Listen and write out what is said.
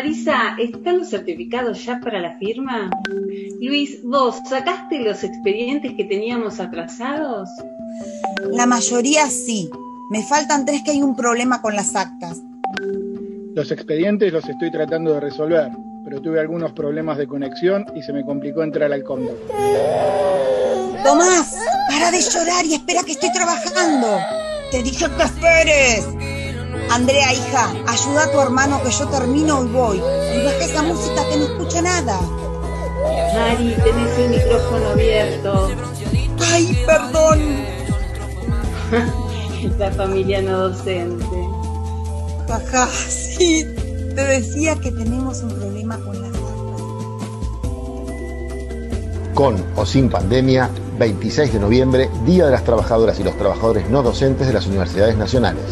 Elisa, ¿están los certificados ya para la firma? Luis, ¿vos sacaste los expedientes que teníamos atrasados? La mayoría sí. Me faltan tres que hay un problema con las actas. Los expedientes los estoy tratando de resolver, pero tuve algunos problemas de conexión y se me complicó entrar al cóndor. Tomás, para de llorar y espera que estoy trabajando. Te dije que esperes. Andrea, hija, ayuda a tu hermano que yo termino y voy. Y baja esa música que no escucha nada. Mari, tenés el micrófono abierto. Ay, perdón. La familia no docente. Ajá, sí. Te decía que tenemos un problema con las Con o sin pandemia, 26 de noviembre, Día de las Trabajadoras y los Trabajadores No Docentes de las Universidades Nacionales.